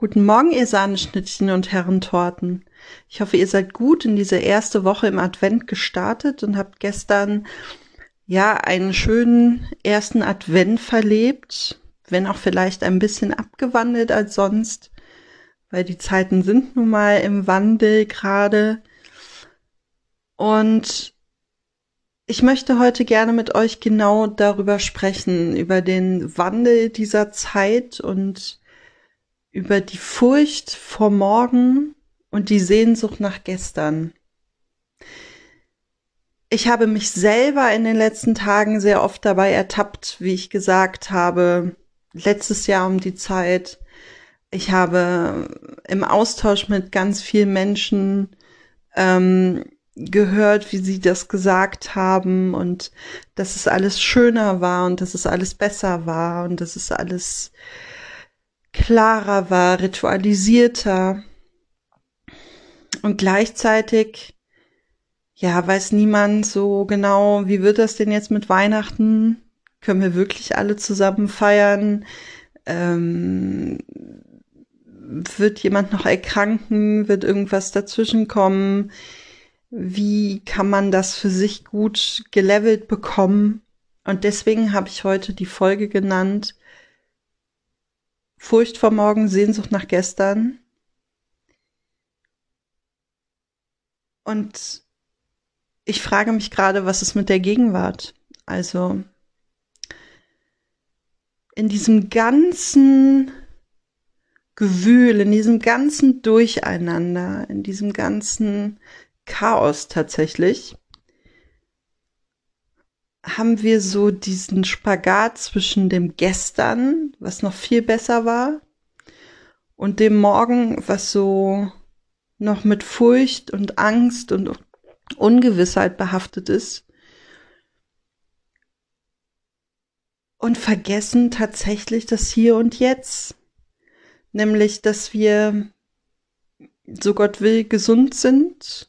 Guten Morgen, ihr Sahneschnittchen und Herrentorten. Ich hoffe, ihr seid gut in diese erste Woche im Advent gestartet und habt gestern ja einen schönen ersten Advent verlebt, wenn auch vielleicht ein bisschen abgewandelt als sonst, weil die Zeiten sind nun mal im Wandel gerade. Und ich möchte heute gerne mit euch genau darüber sprechen, über den Wandel dieser Zeit und über die Furcht vor morgen und die Sehnsucht nach gestern. Ich habe mich selber in den letzten Tagen sehr oft dabei ertappt, wie ich gesagt habe, letztes Jahr um die Zeit. Ich habe im Austausch mit ganz vielen Menschen ähm, gehört, wie sie das gesagt haben und dass es alles schöner war und dass es alles besser war und dass es alles klarer war, ritualisierter. Und gleichzeitig, ja, weiß niemand so genau, wie wird das denn jetzt mit Weihnachten? Können wir wirklich alle zusammen feiern? Ähm, wird jemand noch erkranken? Wird irgendwas dazwischen kommen? Wie kann man das für sich gut gelevelt bekommen? Und deswegen habe ich heute die Folge genannt, Furcht vor morgen, Sehnsucht nach gestern. Und ich frage mich gerade, was ist mit der Gegenwart? Also in diesem ganzen Gewühl, in diesem ganzen Durcheinander, in diesem ganzen Chaos tatsächlich, haben wir so diesen Spagat zwischen dem Gestern, was noch viel besser war, und dem Morgen, was so noch mit Furcht und Angst und Ungewissheit behaftet ist. Und vergessen tatsächlich das Hier und Jetzt. Nämlich, dass wir, so Gott will, gesund sind,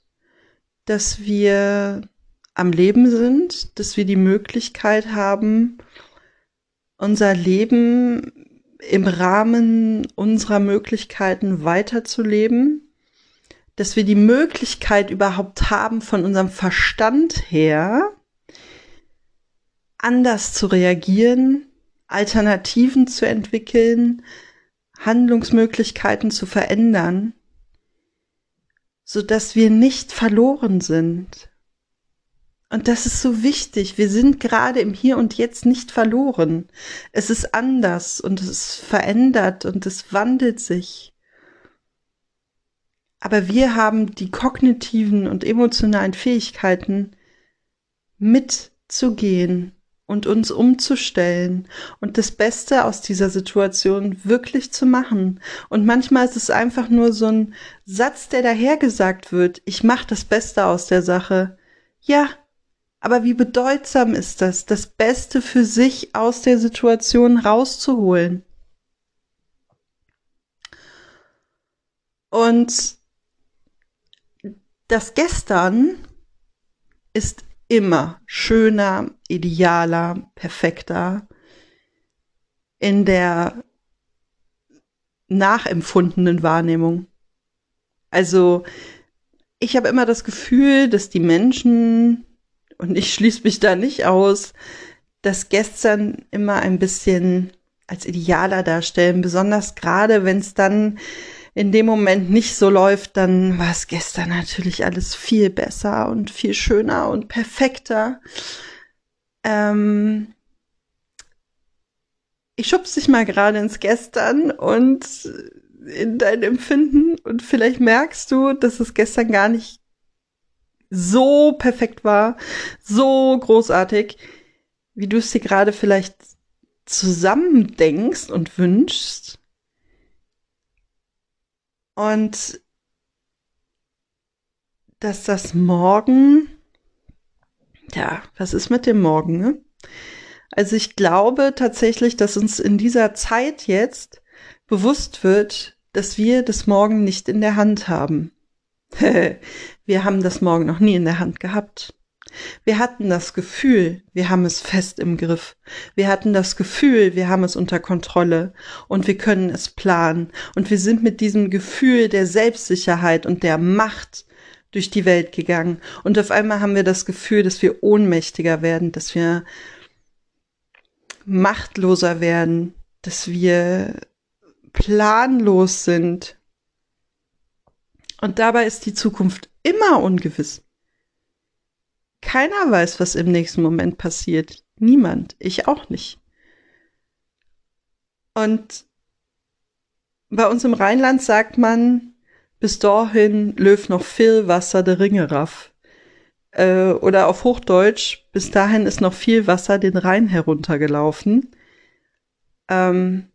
dass wir am Leben sind, dass wir die Möglichkeit haben, unser Leben im Rahmen unserer Möglichkeiten weiterzuleben, dass wir die Möglichkeit überhaupt haben, von unserem Verstand her anders zu reagieren, Alternativen zu entwickeln, Handlungsmöglichkeiten zu verändern, so dass wir nicht verloren sind, und das ist so wichtig. Wir sind gerade im Hier und Jetzt nicht verloren. Es ist anders und es verändert und es wandelt sich. Aber wir haben die kognitiven und emotionalen Fähigkeiten mitzugehen und uns umzustellen und das Beste aus dieser Situation wirklich zu machen. Und manchmal ist es einfach nur so ein Satz, der dahergesagt wird. Ich mache das Beste aus der Sache. Ja, aber wie bedeutsam ist das, das Beste für sich aus der Situation rauszuholen? Und das Gestern ist immer schöner, idealer, perfekter in der nachempfundenen Wahrnehmung. Also ich habe immer das Gefühl, dass die Menschen und ich schließe mich da nicht aus, dass gestern immer ein bisschen als idealer darstellen, besonders gerade wenn es dann in dem Moment nicht so läuft, dann war es gestern natürlich alles viel besser und viel schöner und perfekter. Ähm ich schubse dich mal gerade ins Gestern und in dein Empfinden und vielleicht merkst du, dass es gestern gar nicht so perfekt war, so großartig, wie du es dir gerade vielleicht zusammen denkst und wünschst. Und dass das Morgen, ja, was ist mit dem Morgen? Ne? Also ich glaube tatsächlich, dass uns in dieser Zeit jetzt bewusst wird, dass wir das Morgen nicht in der Hand haben. Wir haben das morgen noch nie in der Hand gehabt. Wir hatten das Gefühl, wir haben es fest im Griff. Wir hatten das Gefühl, wir haben es unter Kontrolle und wir können es planen. Und wir sind mit diesem Gefühl der Selbstsicherheit und der Macht durch die Welt gegangen. Und auf einmal haben wir das Gefühl, dass wir ohnmächtiger werden, dass wir machtloser werden, dass wir planlos sind. Und dabei ist die Zukunft immer ungewiss. Keiner weiß, was im nächsten Moment passiert. Niemand. Ich auch nicht. Und bei uns im Rheinland sagt man, bis dahin löw noch viel Wasser der Ringe raff. Äh, oder auf Hochdeutsch, bis dahin ist noch viel Wasser den Rhein heruntergelaufen. Ähm,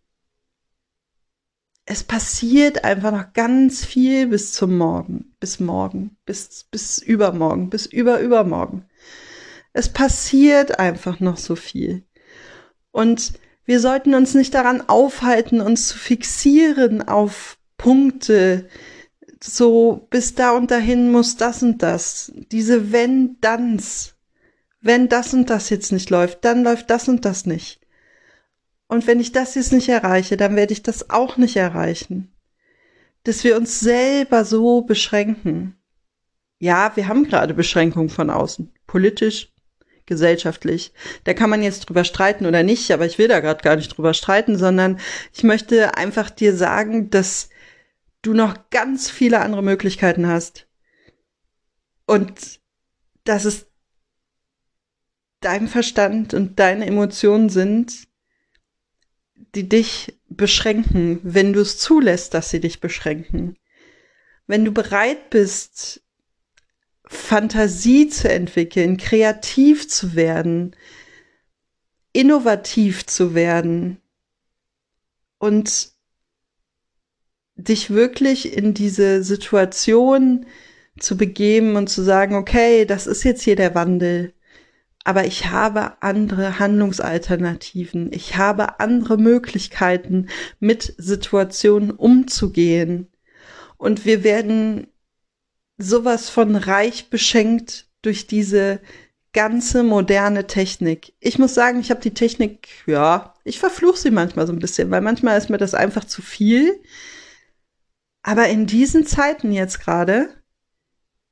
es passiert einfach noch ganz viel bis zum Morgen, bis morgen, bis, bis übermorgen, bis über übermorgen. Es passiert einfach noch so viel. Und wir sollten uns nicht daran aufhalten, uns zu fixieren auf Punkte, so bis da und dahin muss das und das. Diese wenn-danns. Wenn das und das jetzt nicht läuft, dann läuft das und das nicht. Und wenn ich das jetzt nicht erreiche, dann werde ich das auch nicht erreichen. Dass wir uns selber so beschränken. Ja, wir haben gerade Beschränkungen von außen. Politisch, gesellschaftlich. Da kann man jetzt drüber streiten oder nicht, aber ich will da gerade gar nicht drüber streiten, sondern ich möchte einfach dir sagen, dass du noch ganz viele andere Möglichkeiten hast. Und dass es dein Verstand und deine Emotionen sind, die dich beschränken, wenn du es zulässt, dass sie dich beschränken. Wenn du bereit bist, Fantasie zu entwickeln, kreativ zu werden, innovativ zu werden und dich wirklich in diese Situation zu begeben und zu sagen, okay, das ist jetzt hier der Wandel aber ich habe andere Handlungsalternativen. Ich habe andere Möglichkeiten, mit Situationen umzugehen. Und wir werden sowas von reich beschenkt durch diese ganze moderne Technik. Ich muss sagen, ich habe die Technik, ja, ich verfluche sie manchmal so ein bisschen, weil manchmal ist mir das einfach zu viel. Aber in diesen Zeiten jetzt gerade,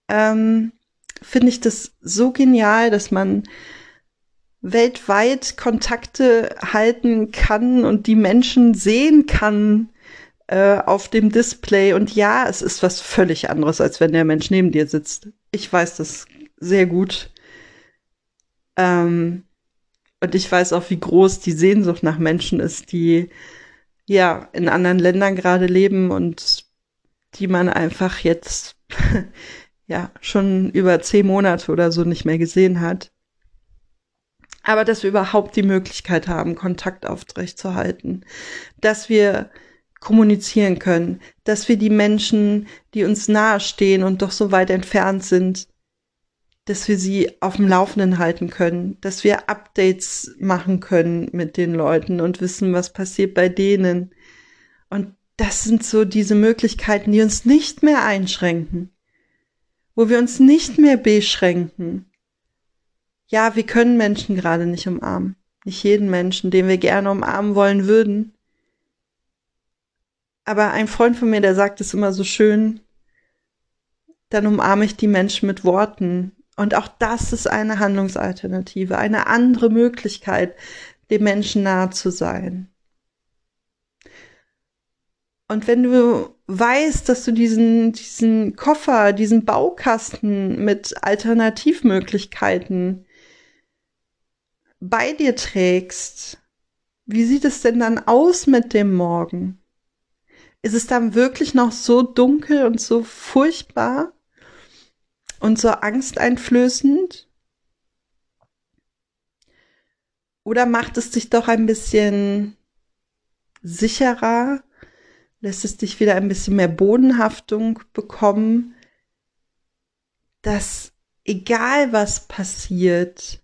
ähm, finde ich das so genial, dass man weltweit Kontakte halten kann und die Menschen sehen kann äh, auf dem Display. Und ja, es ist was völlig anderes, als wenn der Mensch neben dir sitzt. Ich weiß das sehr gut. Ähm, und ich weiß auch, wie groß die Sehnsucht nach Menschen ist, die ja in anderen Ländern gerade leben und die man einfach jetzt ja schon über zehn Monate oder so nicht mehr gesehen hat. Aber dass wir überhaupt die Möglichkeit haben, Kontakt aufrechtzuerhalten, dass wir kommunizieren können, dass wir die Menschen, die uns nahestehen und doch so weit entfernt sind, dass wir sie auf dem Laufenden halten können, dass wir Updates machen können mit den Leuten und wissen, was passiert bei denen. Und das sind so diese Möglichkeiten, die uns nicht mehr einschränken wo wir uns nicht mehr beschränken. Ja, wir können Menschen gerade nicht umarmen. Nicht jeden Menschen, den wir gerne umarmen wollen würden. Aber ein Freund von mir, der sagt es immer so schön, dann umarme ich die Menschen mit Worten. Und auch das ist eine Handlungsalternative, eine andere Möglichkeit, dem Menschen nahe zu sein. Und wenn du weißt, dass du diesen, diesen Koffer, diesen Baukasten mit Alternativmöglichkeiten bei dir trägst, wie sieht es denn dann aus mit dem Morgen? Ist es dann wirklich noch so dunkel und so furchtbar und so angsteinflößend? Oder macht es dich doch ein bisschen sicherer lässt es dich wieder ein bisschen mehr Bodenhaftung bekommen, dass egal was passiert,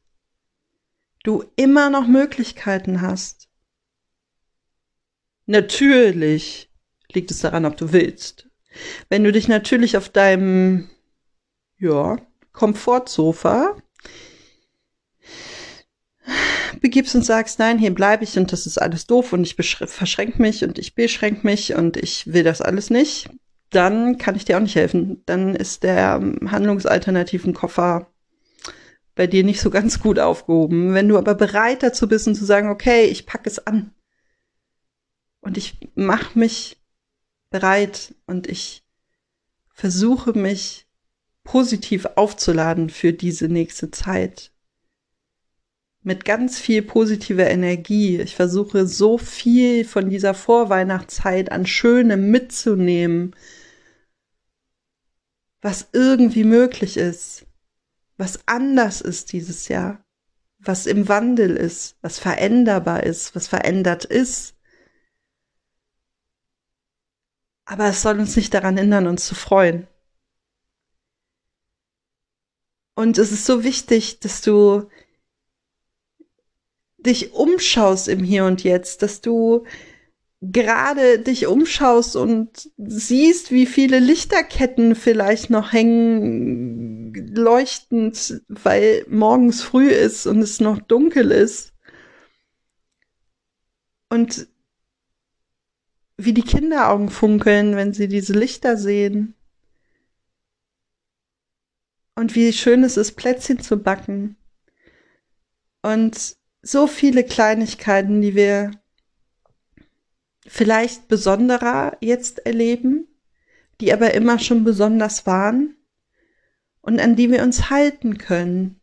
du immer noch Möglichkeiten hast. Natürlich liegt es daran, ob du willst. Wenn du dich natürlich auf deinem, ja, Komfortsofa begibst und sagst, nein, hier bleibe ich und das ist alles doof und ich verschränke mich und ich beschränke mich und ich will das alles nicht, dann kann ich dir auch nicht helfen. Dann ist der handlungsalternativen Koffer bei dir nicht so ganz gut aufgehoben. Wenn du aber bereit dazu bist und zu sagen, okay, ich packe es an und ich mache mich bereit und ich versuche mich positiv aufzuladen für diese nächste Zeit. Mit ganz viel positiver Energie. Ich versuche so viel von dieser Vorweihnachtszeit an Schönem mitzunehmen, was irgendwie möglich ist was anders ist dieses Jahr, was im Wandel ist, was veränderbar ist, was verändert ist. Aber es soll uns nicht daran hindern, uns zu freuen. Und es ist so wichtig, dass du dich umschaust im Hier und Jetzt, dass du gerade dich umschaust und siehst, wie viele Lichterketten vielleicht noch hängen, leuchtend, weil morgens früh ist und es noch dunkel ist. Und wie die Kinderaugen funkeln, wenn sie diese Lichter sehen. Und wie schön es ist, Plätzchen zu backen. Und so viele Kleinigkeiten, die wir vielleicht besonderer jetzt erleben, die aber immer schon besonders waren und an die wir uns halten können.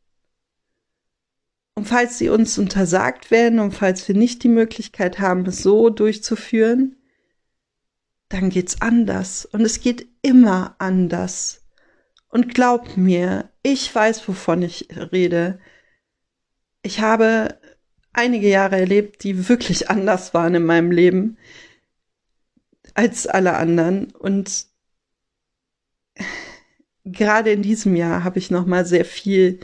Und falls sie uns untersagt werden und falls wir nicht die Möglichkeit haben, es so durchzuführen, dann geht's anders. Und es geht immer anders. Und glaub mir, ich weiß, wovon ich rede. Ich habe einige Jahre erlebt, die wirklich anders waren in meinem Leben als alle anderen. Und gerade in diesem Jahr habe ich noch mal sehr viel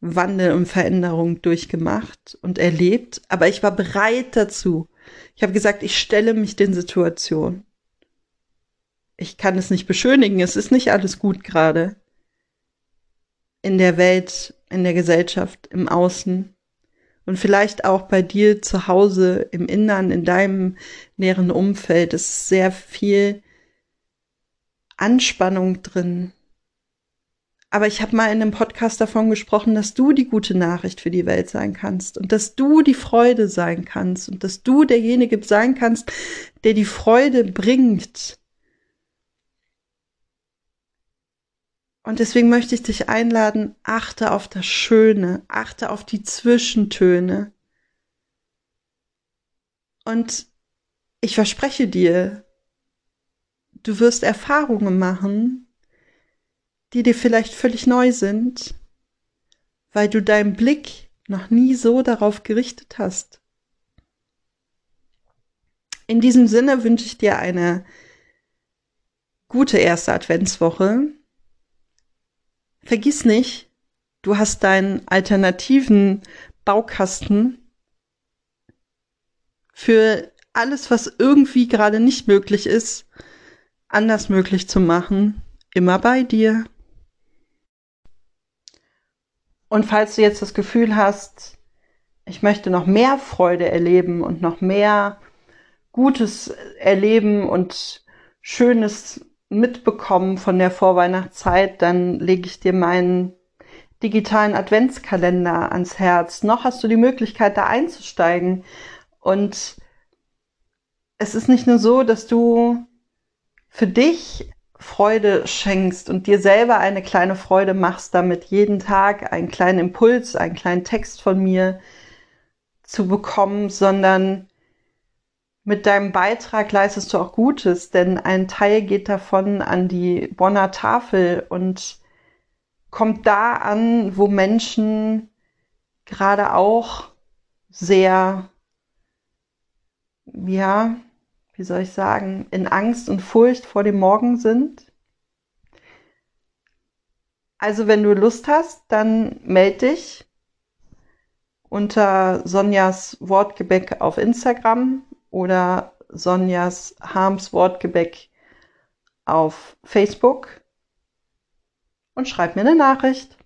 Wandel und Veränderung durchgemacht und erlebt. Aber ich war bereit dazu. Ich habe gesagt, ich stelle mich den Situationen. Ich kann es nicht beschönigen. Es ist nicht alles gut gerade. In der Welt, in der Gesellschaft, im Außen und vielleicht auch bei dir zu Hause im Innern, in deinem näheren Umfeld ist sehr viel Anspannung drin. Aber ich habe mal in einem Podcast davon gesprochen, dass du die gute Nachricht für die Welt sein kannst und dass du die Freude sein kannst und dass du derjenige sein kannst, der die Freude bringt Und deswegen möchte ich dich einladen, achte auf das Schöne, achte auf die Zwischentöne. Und ich verspreche dir, du wirst Erfahrungen machen, die dir vielleicht völlig neu sind, weil du deinen Blick noch nie so darauf gerichtet hast. In diesem Sinne wünsche ich dir eine gute erste Adventswoche vergiss nicht, du hast deinen alternativen Baukasten für alles, was irgendwie gerade nicht möglich ist, anders möglich zu machen, immer bei dir. Und falls du jetzt das Gefühl hast, ich möchte noch mehr Freude erleben und noch mehr Gutes erleben und Schönes mitbekommen von der Vorweihnachtszeit, dann lege ich dir meinen digitalen Adventskalender ans Herz. Noch hast du die Möglichkeit, da einzusteigen. Und es ist nicht nur so, dass du für dich Freude schenkst und dir selber eine kleine Freude machst, damit jeden Tag einen kleinen Impuls, einen kleinen Text von mir zu bekommen, sondern mit deinem Beitrag leistest du auch Gutes, denn ein Teil geht davon an die Bonner Tafel und kommt da an, wo Menschen gerade auch sehr, ja, wie soll ich sagen, in Angst und Furcht vor dem Morgen sind. Also wenn du Lust hast, dann melde dich unter Sonjas Wortgebäck auf Instagram oder Sonjas Harms Wortgebäck auf Facebook und schreib mir eine Nachricht.